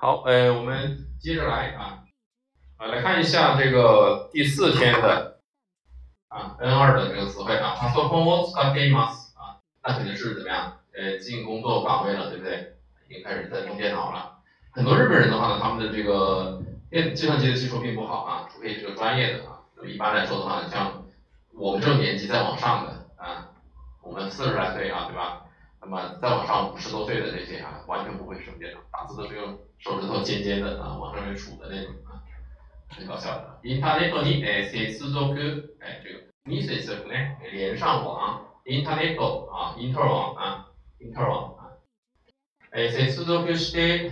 好，呃，我们接着来啊，啊，来看一下这个第四天的啊 N 二的这个词汇啊，パソコンを使っています啊，那肯定是怎么样？呃，进工作岗位了，对不对？已经开始在用电脑了。很多日本人的话呢，他们的这个电计算机的技术并不好啊，除非这个专业的啊。那么一般来说的话，像我们这种年纪再往上的啊，我们四十来岁啊，对吧？ 那么再往上五十多岁的这些啊，完全不会使用电脑，打字都是用手指头尖尖的啊，往上面杵的那种啊，很搞笑的。インターネットに接続哎这个に接続ね连上网，インターネット啊，インター网啊，インター网啊，哎接続して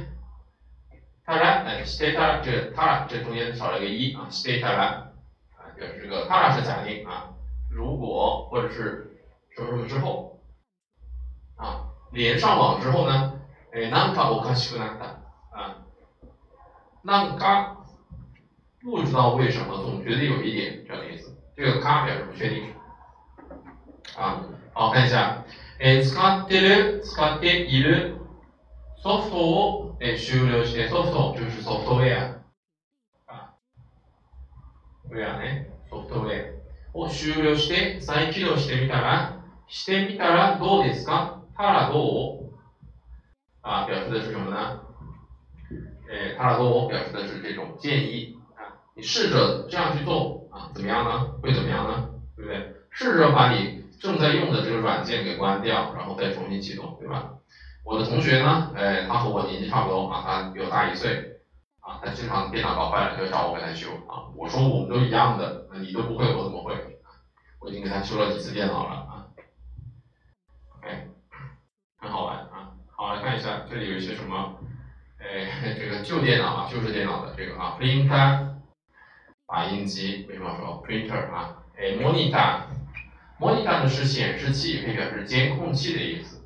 たら哎してたら这たら这中间少了个一啊，してたら啊表示这个たら是假定啊，如果或者是什么什么之后。 啊，连上网之后呢，哎，なんかおかしくなった。啊，なんか不知道为什么总觉得有一点这样的意思，这个か表示不确定啊。好，看一下，え使ってる使っているソフトをえ終了してソフト就是ソフトウェア。啊，ウェアね、ソフトウェアを終了して再起動してみたらしてみたらどうですか？帕拉多啊，表示的是什么呢？哎，帕拉多表示的是这种建议啊，你试着这样去做啊，怎么样呢？会怎么样呢？对不对？试着把你正在用的这个软件给关掉，然后再重新启动，对吧？我的同学呢，哎，他和我年纪差不多啊，他比我大一岁啊，他经常电脑搞坏了就找我给他修啊。我说我们都一样的，你都不会，我怎么会？我已经给他修了几次电脑了。很好玩啊！好，来看一下，这里有一些什么？哎，这个旧电脑啊，旧式电脑的这个啊，printer，打印机，为什么说 printer 啊？哎，monitor，monitor 呢是显示器，可以表示监控器的意思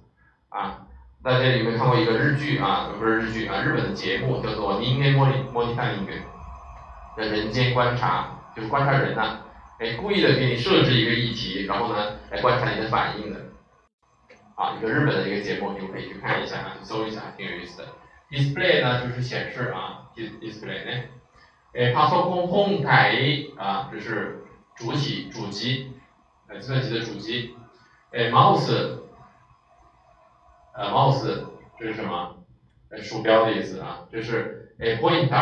啊。大家有没有看过一个日剧啊？不是日剧啊，日本的节目叫做《人間モニモニタリング》，叫人间观察，就是观察人呐。哎，故意的给你设置一个议题，然后呢，来观察你的反应的。 啊，一个日本的一个节目，你们可以去看一下啊，去搜一下，挺有意思的。Display 呢就是显示啊，Display 呢，诶，パソコン本体啊，这是主体主机，呃，计算机的主机。诶，Mouse，呃，Mouse 这是什么？呃，鼠标的意思啊，这是诶，Pointer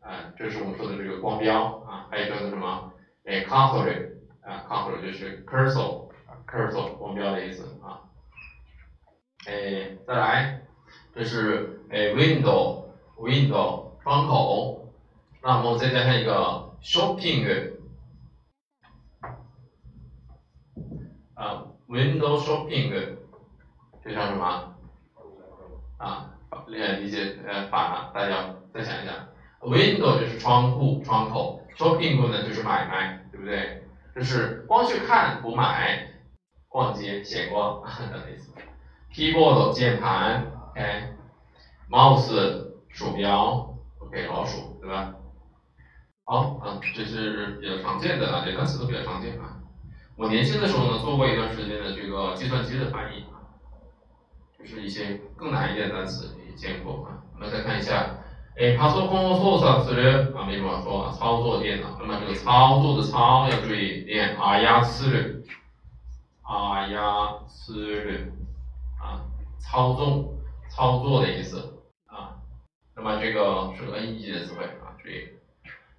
啊，这是我们说的这个光标啊，还有叫做什么？诶，Cursor 啊，Cursor 就是 Cursor，Cursor 光标的意思啊。 哎，再来，这是哎，window，window 窗口，那我们再加上一个 shopping，啊，window shopping，就像什么？啊，理解理解呃反了，大家再想一想，window 就是窗户窗口，shopping 呢就是买卖，对不对？就是光去看不买，逛街闲逛的意思。keyboard 键盘，OK，mouse 鼠标，OK 老鼠对吧？好，嗯，这是比较常见的啊，这单词都比较常见啊。我年轻的时候呢，做过一段时间的这个计算机的翻译啊，就是一些更难一点的单词也见过啊。我们再看一下，哎，パソコンを操作する啊，没什么说啊，操作电脑。那么这个操作的操要注意念あやする，あやする。 操纵、操作的意思啊，那么这个是个 N 级的词汇啊，注意。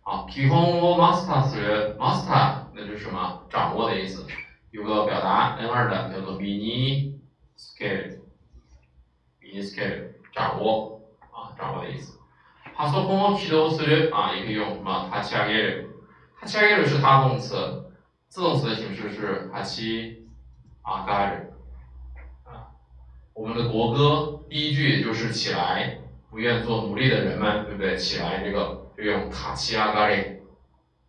好，基本をマスターする，master 那就是什么？掌握的意思。有个表达 N 二的叫做 mini scale，mini scale 掌握啊，掌握的意思。パソコンを起動する啊，也可以用什么？立ち上げる。立ち上げる是他动词，自动词的形式是立ち上がる。 我们的国歌第一句就是起来，不愿做奴隶的人们，对不对？起来，这个就用塔奇阿嘎里，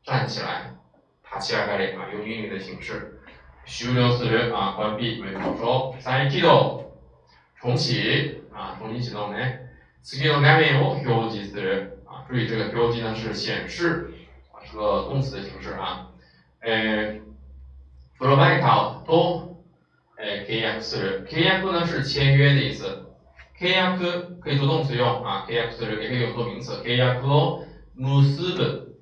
站起来，塔奇阿嘎里啊，用英语的形式。終了する啊，关闭，没有说。再起動，重启啊，重新启动呢。次の画面を表示する啊，注意这个表示呢是显示啊，是个动词的形式啊。诶，プロバイターと え契約する。契約呢是签约的意思。 契約可以做动词用啊，契約する也可以用作名词，契約を結ぶ，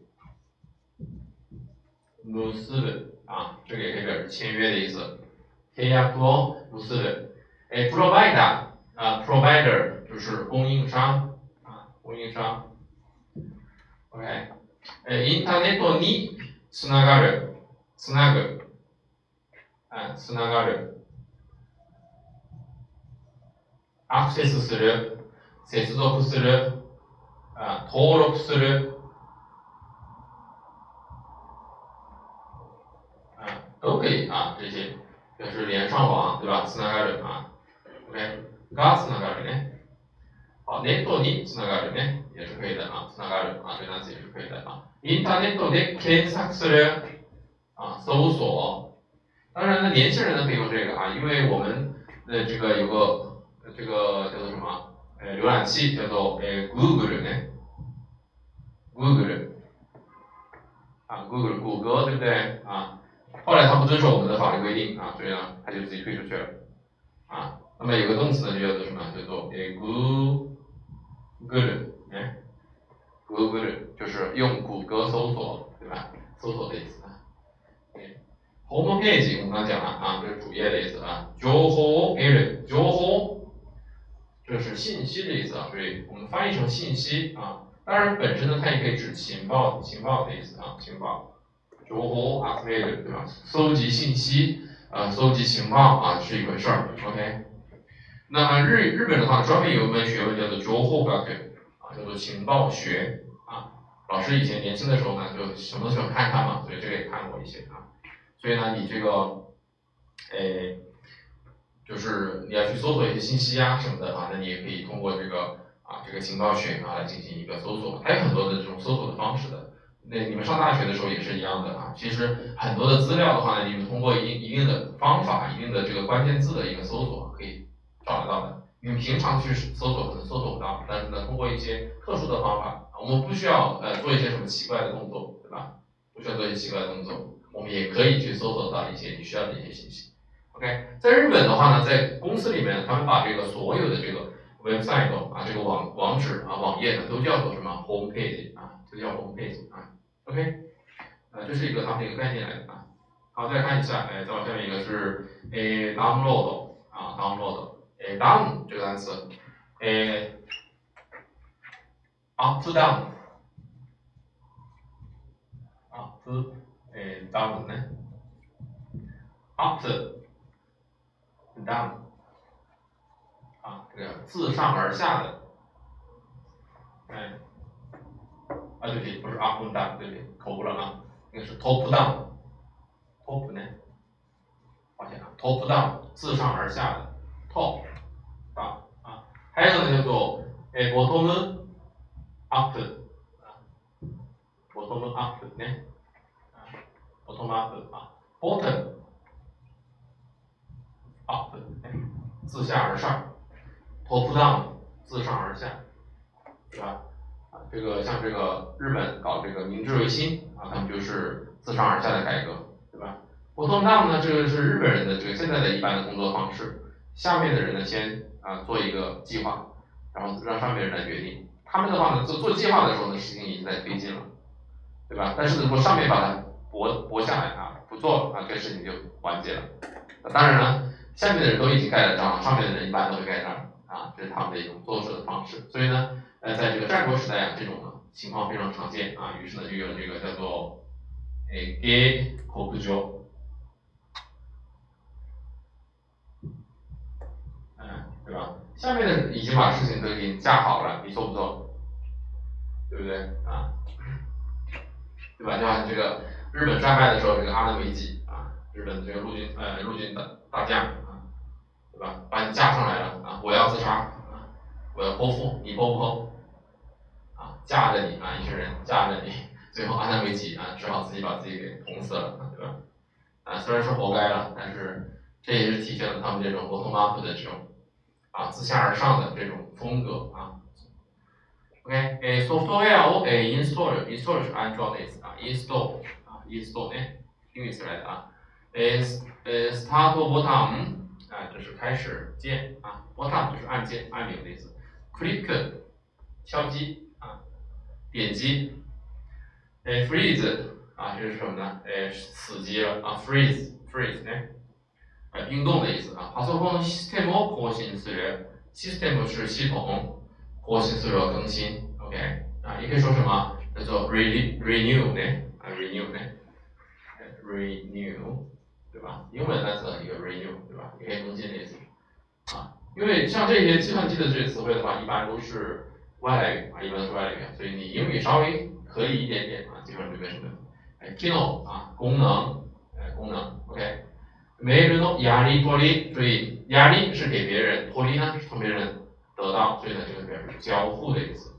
結ぶ啊，这个也可以表示签约的意思。契約を結ぶ，哎，provider 啊，provider 就是供应商啊，供应商。OK，えインターネットにつながる、つなぐ、あ、つながる。 アクセスする、接続する、啊，登録する，啊，都可以啊，这些就是连上网，对吧？つながる啊，OK，がつながるね。好，ネットにつながるね，也是可以的啊，つながる啊，这个单词也是可以的啊。インターネットで検索する啊，搜索。当然呢，年轻人呢可以用这个啊，因为我们的这个有个。 这个叫做什么？呃，浏览器叫做呃 Google 呢？Google 啊，Google 谷歌对不对啊？后来他不遵守我们的法律规定啊，所以呢，他就自己退出去了啊。那么有个动词呢，就叫做什么？叫做呃 Google 哎，Google 就是用谷歌搜索对吧？搜索的意思啊。home page 我们刚讲了啊，这是主页的意思啊。情報 L 情報。这是信息的意思啊，所以我们翻译成信息啊。当然，本身呢，它也可以指情报、情报的意思啊，情报。情报啊，之类的，对吧？搜集信息啊，搜集情报啊，是一回事儿。OK。那日日本的话，专门有一门学问叫做情报学啊，叫做情报学啊。老师以前年轻的时候呢，就什么都喜欢看看嘛，所以这个也看过一些啊。所以呢，你这个，诶。就是你要去搜索一些信息啊什么的啊，那你也可以通过这个啊这个情报学啊来进行一个搜索，还有很多的这种搜索的方式的。那你们上大学的时候也是一样的啊。其实很多的资料的话呢，你们通过一一定的方法、一定的这个关键字的一个搜索可以找得到的。你们平常去搜索可能搜索不到，但是呢，通过一些特殊的方法，我们不需要呃做一些什么奇怪的动作，对吧？不需要做一些奇怪的动作，我们也可以去搜索到一些你需要的一些信息。OK，在日本的话呢，在公司里面，他们把这个所有的这个 website 啊，这个网网址啊，网页呢，都叫做什么 home page 啊，就叫 home page 啊。OK，呃，这是一个他们的一个概念来的啊。好，再看一下，哎，再往下面一个是诶 download 啊，download，诶 down 这个单词，诶 up to down，up 哎 down 呢，up。down，啊，这个自上而下的，哎，啊对不起，不是 up down，对不起，口误了啊，应该是 top down，top 呢，抱歉啊，top down，自上而下的，top，啊啊，还有呢叫做哎 bottom up，啊，bottom up 呢，啊，bottom up 啊，bottom。好自下而上，top down，自上而下，对吧？啊，这个像这个日本搞这个明治维新啊，他们就是自上而下的改革，对吧？bottom down 呢，这个是日本人的这个现在的一般的工作方式，下面的人呢先啊做一个计划，然后让上面人来决定。他们的话呢，做做计划的时候呢，事情已经在推进了，对吧？但是如果上面把它驳驳下来啊，不做了啊，这个事情就完结了。当然了。下面的人都已经盖了章了，上面的人一般都会盖章啊，这是他们的一种做事的方式。所以呢，呃，在这个战国时代啊，这种情况非常常见啊，于是呢，就有了这个叫做诶给口不交，嗯，对吧？下面的已经把事情都已经架好了，你做不做？对不对啊？对吧？就像这个日本战败的时候，这个阿南惟几啊，日本这个陆军呃陆军的大将。对吧？把你架上来了啊！我要自杀啊！我要剖腹，你剖不剖？啊，架着你啊，一群人架着你，最后安南惟几啊，只好自己把自己给捅死了，对吧？啊，虽然是活该了，但是这也是体现了他们这种 bottom up 的这种啊自下而上的这种风格啊。OK，诶，software を诶 install，install 是安装的意思啊，install 啊，install 哎，英语词来的啊。诶，呃，start button。啊，这是开始键啊，button 就是按键按钮的意思，click 敲击啊，点击，哎，freeze 啊，这是什么呢？哎，死机了啊，freeze freeze 呢，哎，冰冻的意思啊。パソコンのシステムを更新する，system 是系统，更新する更新，OK 啊，也可以说什么叫做 re renew 呢？啊，renew 呢？renew 对吧？英文单词一个 renew 对吧？也可以更新的意思啊。因为像这些计算机的这些词汇的话，一般都是外来语啊，一般都是外来语，所以你英语稍微可以一点点啊，基本上就没什么。哎，kino 啊，功能，哎，功能，OK。メールのやり取り，注意，やり是给别人，取り呢是从别人得到，所以呢这个表示交互的意思，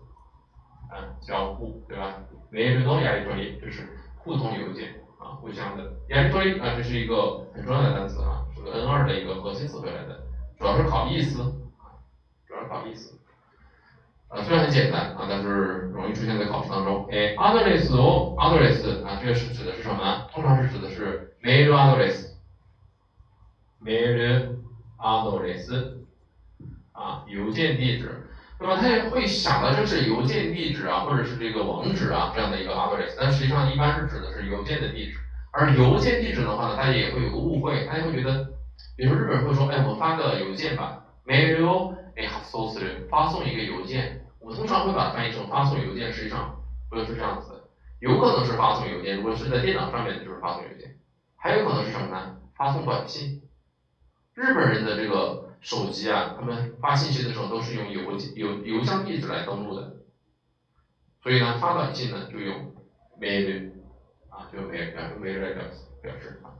啊，交互，对吧？メールのやり取り就是互通邮件啊，互相的。やり取り啊，这是一个很重要的单词啊，是 N 二的一个核心词汇来的，主要是考意思，主要是考意思。啊，虽然很简单啊，但是容易出现在考试当中。哎，address 哦，address 啊，这个是指的是什么呢？通常是指的是 mail address，mail address 啊，邮件地址。那么他也会想的这是邮件地址啊，或者是这个网址啊这样的一个 address，但实际上一般是指的是邮件的地址。而邮件地址的话呢，大家也会有个误会，大家会觉得，比如说日本人会说，哎，我发个邮件吧，mail。哎，发送发送一个邮件，我通常会把它翻译成发送邮件，实际上不是这样子的，有可能是发送邮件，如果是在电脑上面的就是发送邮件，还有可能是什么呢？发送短信。日本人的这个手机啊，他们发信息的时候都是用邮件邮邮箱地址来登录的，所以呢，发短信呢就用 mail 啊，就用 mail 表 mail 来表表示啊，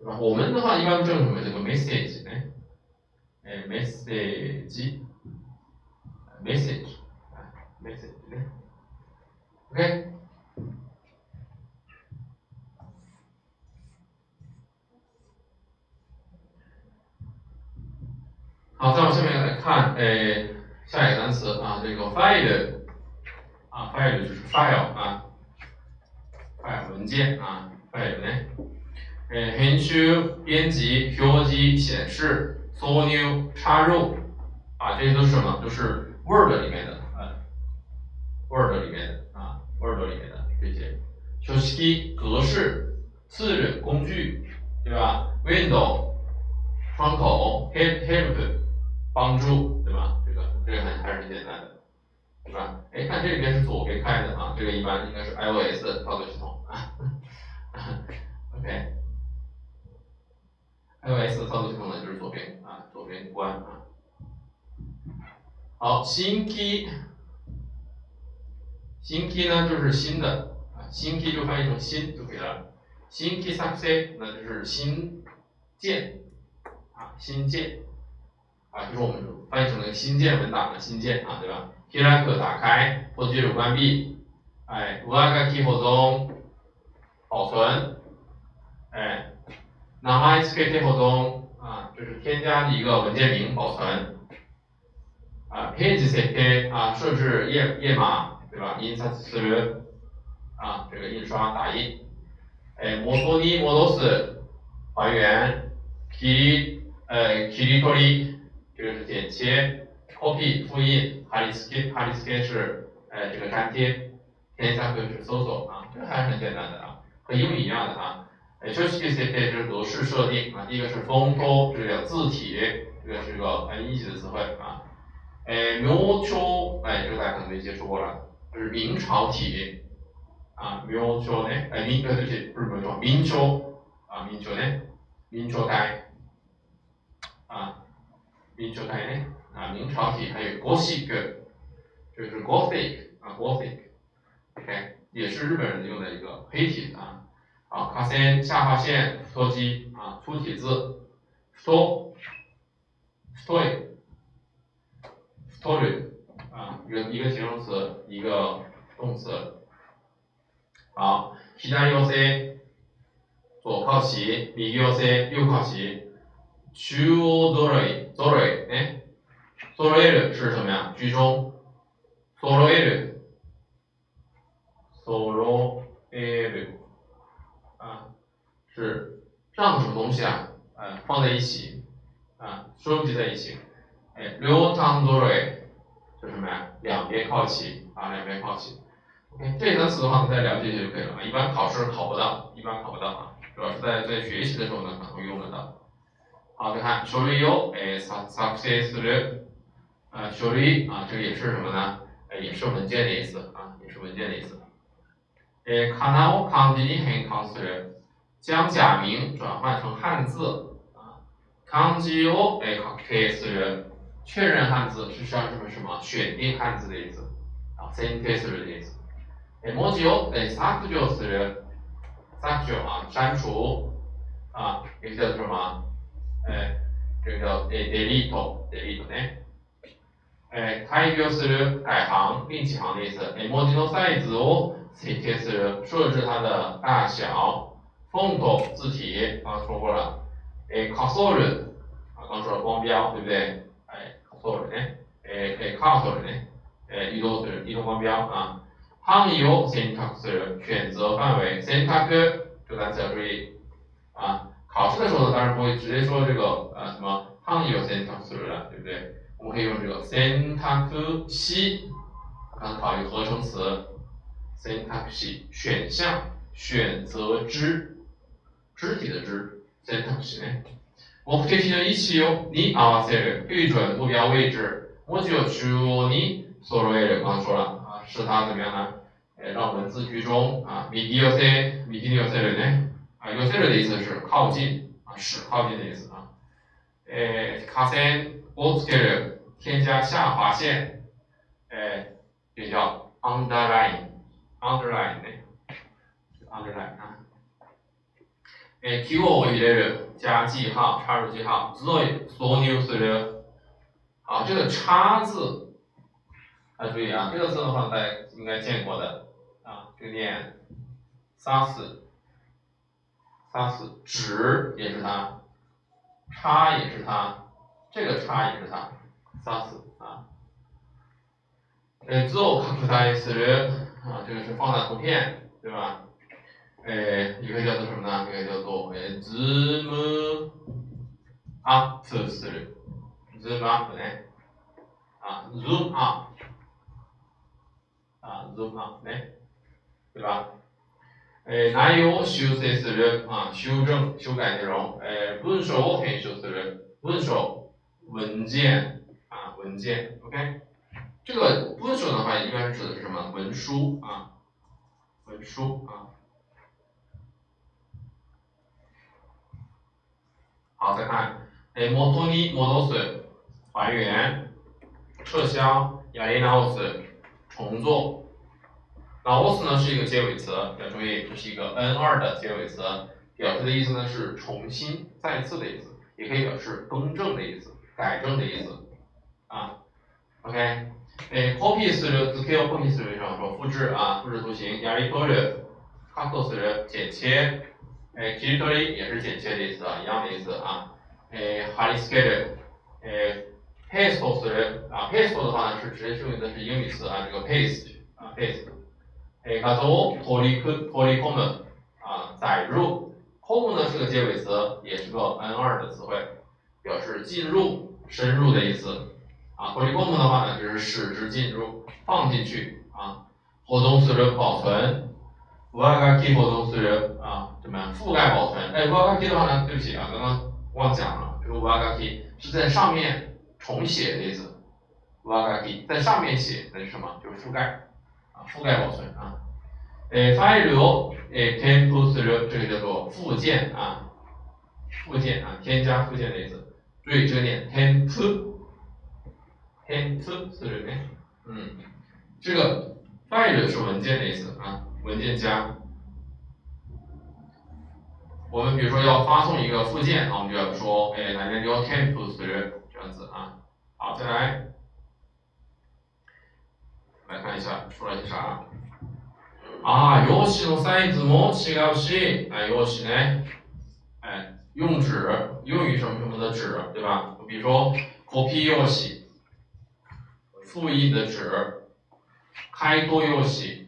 我们的话一般都叫什么？这个 message 呢？哎，message，message 啊，message 呢？OK。好，再往下面来看，哎，下一个单词啊，这个 file 啊，file 就是 file 啊，file 文件啊，file 呢？诶，編集、编辑、表示、显示。挿入、插入，啊，这些都是什么？都是 Word 里面的，啊 w o r d 里面的啊，Word 里面的这些。手机格式、字工具，对吧？Window 窗口，Help 帮助，对吧？这个这个还还是很简单的，对吧？哎，看这边是左边开的啊，这个一般应该是 iOS 的操作系统 啊。OK。iOS 的操作系统呢，就是左边啊，左边关啊。好，新 key，新 key 呢就是新的啊，新 key 就翻译成新就可以了。新 key 作成，那就是新建啊，新建啊，就是我们翻译成了新建文档的新建啊，对吧？开克打开，或记录关闭，哎，上書き保存，保存，哎。名前付けて保存啊，就是添加一个文件名保存啊。ページ設定啊，设置页页码对吧？印刷する啊，这个印刷打印。哎，元に戻す还原。切り呃切り取り，这个是剪切。copy 复印。貼り付け貼り付け是呃这个粘贴。添加就是搜索啊，这还是很简单的啊，和英语一样的啊。 哎，这是 C P 就是格式设定啊，第一个是封托，这个叫字体，这个是个很一级的词汇啊。哎，明朝，哎，这个大家可能没接触过了，就是明朝体啊，明朝呢，哎，明呃对不起，不是明朝，明朝啊，明朝呢，明朝代啊，明朝代呢啊，明朝体还有 Gothic，就是 Gothic 啊，Gothic，OK，也是日本人用的一个黑体啊。啊，卡线下划线，缩肌啊，粗体字，缩，缩，y 缩略啊，一个一个形容词，一个动词。好，左寄せ，左靠齐，右寄せ，右靠齐。中央揃え、揃え，哎，揃える是什么呀？居中。揃える。揃える。 啊，是让什么东西啊？呃，放在一起， 啊，收集在一起。哎，両端どれ，就什么呀？两边靠齐啊，两边靠齐。OK，这层词的话，大家了解一下就可以了啊。一般考试考不到，一般考不到啊，主要是在在学习的时候呢，可能会用得到。好，再看書類をえ作作成する，啊，書類啊，这个也是什么呢？哎，也是文件的意思啊，也是文件的意思。えかなを漢字に変換する。 将假名转换成汉字啊，漢字をえ確定する，确认汉字是像什么什么选定汉字的意思啊，選定する的意思。え文字をえ削除する，削除啊，删除啊，也叫做什么？哎，这个叫え delete，delete ね。え改行する，改行，另起行的意思。え文字のサイズを設定する，设置它的大小。 封头字体，刚刚说过了，哎，卡索尔，啊，刚说了光标，对不对？哎，卡索尔呢？哎，哎，卡索尔呢？哎，移动是移动光标啊。範囲を選択する，选择范围，選択这个单词要注意啊。考试的时候呢，当然不会直接说这个呃什么範囲を選択する了，对不对？我们可以用这个選択肢，刚刚考一个合成词，選択肢，选项，选择之。 肢体的肢，選択肢ね。目的の位置をに合わせる，对准目标位置。文字を中央に揃える，刚刚说了啊，使它怎么样呢？哎，让文字居中啊。右寄せ、右に寄せるね。啊，寄せる的意思是靠近啊，使靠近的意思啊。哎，下線をつける，添加下划线。哎，也叫 underline，underline ね，underline 啊。 え記号を入れる加记号，插入记号。字を挿入する。好，这个插字，大家注意啊，这个字的话大家应该见过的啊，这个念杀死，杀死，指也是它，插也是它，这个插也是它，杀死啊。え字を拡大する啊，这个是放大图片，对吧？ 哎，一个叫做什么呢？一个叫做哎，zoom up する，zoom up ね，啊，zoom up，啊，zoom up ね，对吧？え内容を修正する、啊，修正、修改内容。え文章を編集する、文章、文件，啊，文件，OK。这个文章的话，一般指的是什么？文书啊，文书啊。 好，再看，え元に戻す，还原，撤销，やり直す，重做。直す呢是一个结尾词，要注意，这是一个 N 二的结尾词，表示的意思呢是重新、再次的意思，也可以表示更正的意思、改正的意思。啊，OK，えコピーする、図形をコピーする，上说复制啊，复制图形。やり取る、カットする，剪切。 哎，切り取り也是剪切的意思啊，一样的意思啊。哎，貼り付ける，哎，paste する啊，paste 的话呢是直接用的是英语词啊，这个 paste 啊，paste。哎，画像を取り取り込む啊，载入。込む呢是个结尾词，也是个 N 二的词汇，表示进入、深入的意思啊。取り込む的话呢，就是使之进入、放进去啊。保存する保存。上書き保存する啊， 怎么样？覆盖保存。哎，上書き的话呢，对不起啊，刚刚忘讲了，这个上書き是在上面重写的意思。上書き在上面写，那是什么？就是覆盖啊，覆盖保存啊。哎，ファイルをえ添付する，这个叫做附件啊，附件啊，添加附件的意思。注意这个念添付，添付するね。嗯，这个 file 是文件的意思啊。文件夹， 我们比如说要发送一个附件啊，我们就要说，哎，哪边要添付是这样子啊。好，再来，来看一下说了些啥。啊，用紙のサイズも違うし，哎，用紙呢，哎，用纸，用于什么什么的纸，对吧？比如说コピー用紙，复印的纸，开多用紙。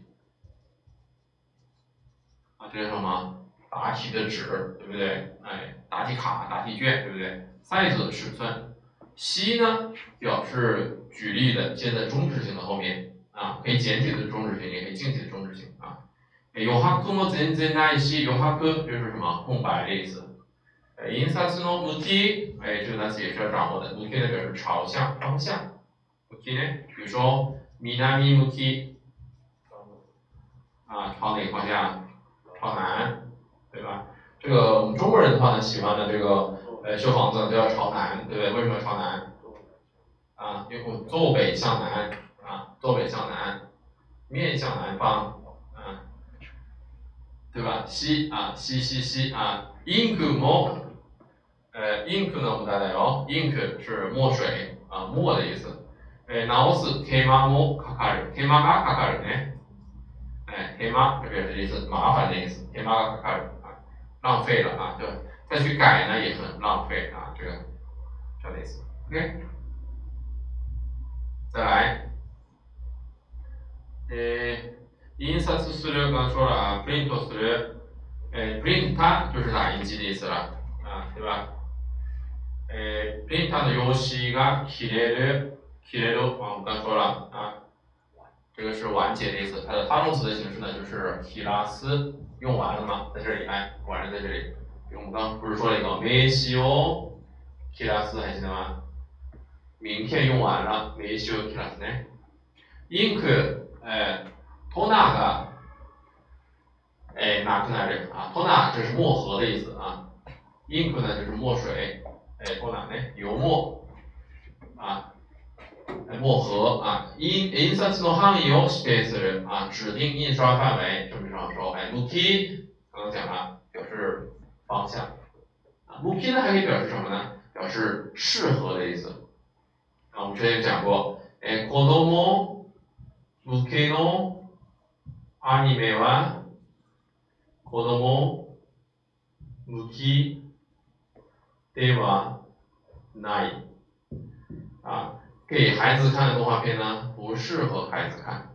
这是什么？ 答题的纸，对不对？哎，答题卡、答题卷，对不对？ size 尺寸。西呢表示举例的接在中置型的后面啊，可以简体的中置型，也可以静体的中置型啊。有哈库も全然ないし、有哈库就是什么空白的意思。印刷の向き，哎，这个单词也是要掌握的。向き呢表示朝向、方向。向き呢，比如说南向き，啊，朝哪个方向？朝南，对吧？ 这个我们中国人的话呢，喜欢的这个呃修房子都要朝南，对不对？为什么要朝南？啊，因为坐北向南，啊，坐北向南，面向南方，啊，对吧？西啊，西西西啊，インクも呃，インクの無駄だよ。インク是墨水啊，墨的意思。え、直す手間もかかる。手間がかかるね。哎，手間这表示意思，麻烦的意思。手間がかかる啊， 浪费了啊，对吧？再去改呢也很浪费啊，这个这样的意思。OK，再来，呃，印刷する刚才说了啊，プリントする，哎，プリンタ就是打印机的意思了啊，对吧？えー、プリンターの用紙が切れる、切れる啊，我们刚说了啊，这个是完结的意思。它的他动词的形式呢，就是切拉斯， 用完了嘛，在这里，哎，完了在这里。我们刚不是说了一个梅西欧切拉斯，还记得吗？名片用完了，梅西欧切拉斯呢？インク、哎，トナが、哎，なくなる啊，トナ这是墨盒的意思啊，インク呢就是墨水。哎，多哪呢？油墨啊， 墨盒啊。印印刷の範囲を指定する啊，指定印刷范围。这么上说，哎，向き刚刚讲了，表示方向啊。向き呢还可以表示什么呢？表示适合的意思。啊，我们之前讲过，哎，子供向けのアニメは子供向き对吧？ない啊， 给孩子看的动画片呢，不适合孩子看。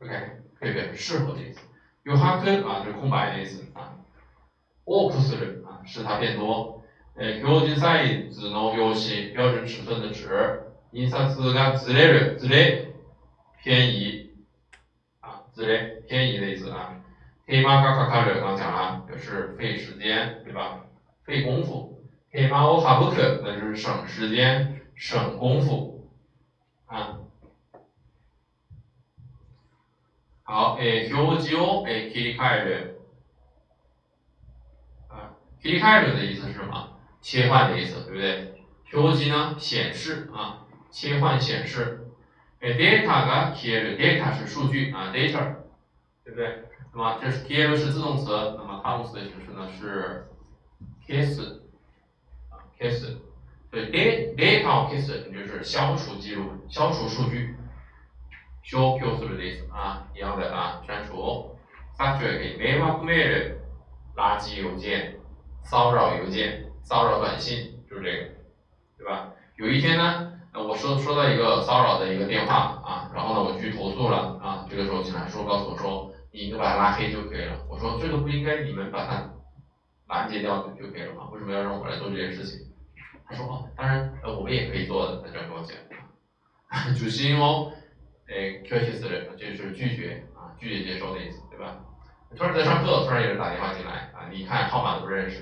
OK，可以表示适合的意思。有哈克啊，就是空白的意思啊。多くする啊，使它变多。え、標準サイズの用紙，标准尺寸的纸。印刷がずれる，ずれ偏移啊，ずれ偏移的意思啊。手間がかかる，刚讲了，表示费时间，对吧？费功夫。手間を省く，那就是省时间、 省功夫啊。好，诶，表示を诶切り替える啊，切り替える的意思是什么？切换的意思，对不对？表示呢，显示啊，切换显示。诶，data が消える，data 是数据啊，data，对不对？那么这是消える是自动词，那么他动词的形式呢是消す。消す， 所以 data data 消す就是消除记录、消除数据。消消する的意思啊，一样的啊，删除。さっき言迷惑メール、垃圾邮件、骚扰邮件、骚扰短信，就是这个，对吧？有一天呢，我收收到一个骚扰的一个电话啊，然后呢，我去投诉了啊，这个时候警察叔叔告诉我说，你就把他拉黑就可以了。我说这个不应该你们把他拦截掉就可以了吗？为什么要让我来做这件事情？ 他说哦，当然，呃，我们也可以做的。他这样跟我讲，主心哦，诶，拒绝する，就是拒绝啊，拒绝接收的意思，对吧？突然在上课，突然有人打电话进来啊，你一看号码都不认识，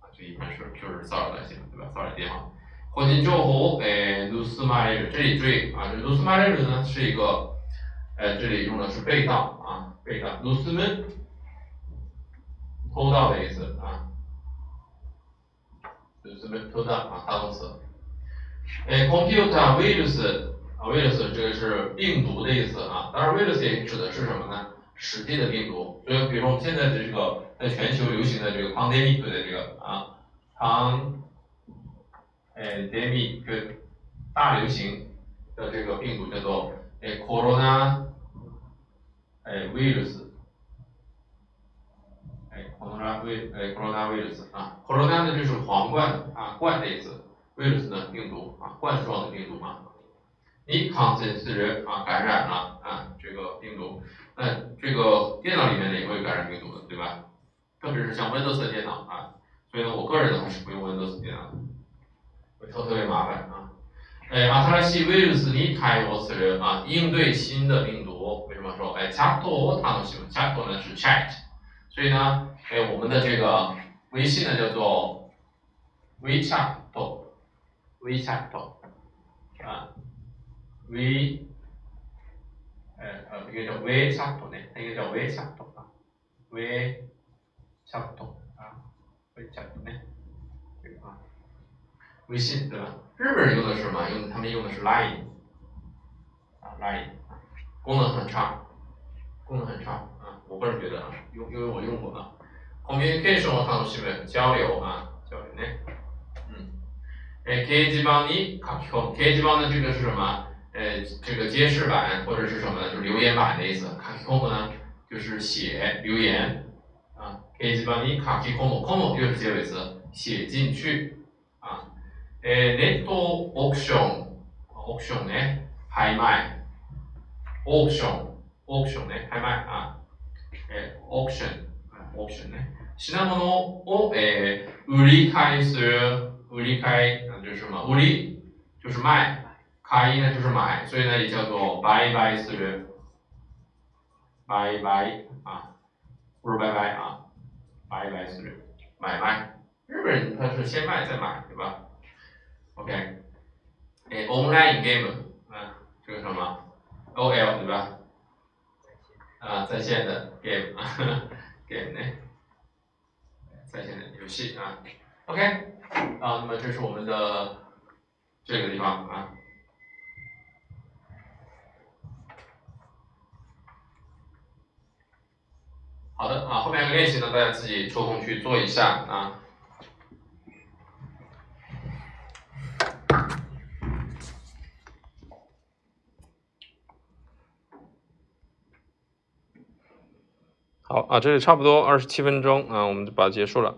啊，就一般是就是骚扰短信，对吧？骚扰电话。个人情報诶，盗まれる，这里注意啊，这盗まれる呢是一个，呃，这里用的是被盗啊，被盗，盗む，偷盗的意思啊。 就是偷盗啊，大动词。哎，computer virus 啊，virus 这个是病毒的意思啊。当然，virus 指的是什么呢？实际的病毒。所以，比如说我们现在的这个在全球流行的这个 pandemic 的这个啊，pandemic 大流行的这个病毒叫做哎 corona 哎 virus。coronavirus，哎，coronavirus 啊，corona 呢就是皇冠啊，冠的意思，virus 呢病毒啊，冠状的病毒嘛。你 contact 啊，感染了啊，这个病毒，那这个电脑里面呢也会感染病毒的，对吧？特别是像 Windows 的电脑啊， 所以呢，我个人呢还是不用 Windows 电脑，会特特别麻烦啊。哎，新しいウイルスに対応する啊，应对新的病毒。为什么说哎，チャットを楽しむ？チャット呢是 chat， 所以呢，哎，我们的这个微信呢叫做 WeChat，WeChat 啊，We，呃呃，一个叫 WeChat 呢，一个叫 WeChat 啊，WeChat 啊，WeChat 呢，这个啊，微信对吧？日本人用的是什么？用他们用的是 Line，啊 Line，功能很差，功能很差！我个人觉得啊，用因为我用过啊。communication を楽しむ交流啊，交流呢，嗯，诶，掲示板に書き込む，掲示板的这个是什么？呃，这个揭示板或者是什么？就是留言板的意思。書き込む呢，就是写留言啊。掲示板に書き込む，込む又是结尾词，写进去。えー、ネットオークション、オークションね、拍卖、オークション、オークションね、拍卖啊、 えー、オークション、オークションね、品物を、えー、売り買いする、売り買い、就是什么？売り就是卖，買い呢就是买，所以呢也叫做売買する，売買啊，不是拜拜啊，売買する，买卖。日本人他是先卖再买，对吧？OK，哎，online game，啊，这个什么，OL 对吧？ 啊，在线的 game 啊，game 呢？在线的游戏啊。OK，啊，那么这是我们的这个地方啊。好的啊，后面的练习呢，大家自己抽空去做一下啊。好啊，这里差不多二十七分钟啊，我们就把它结束了。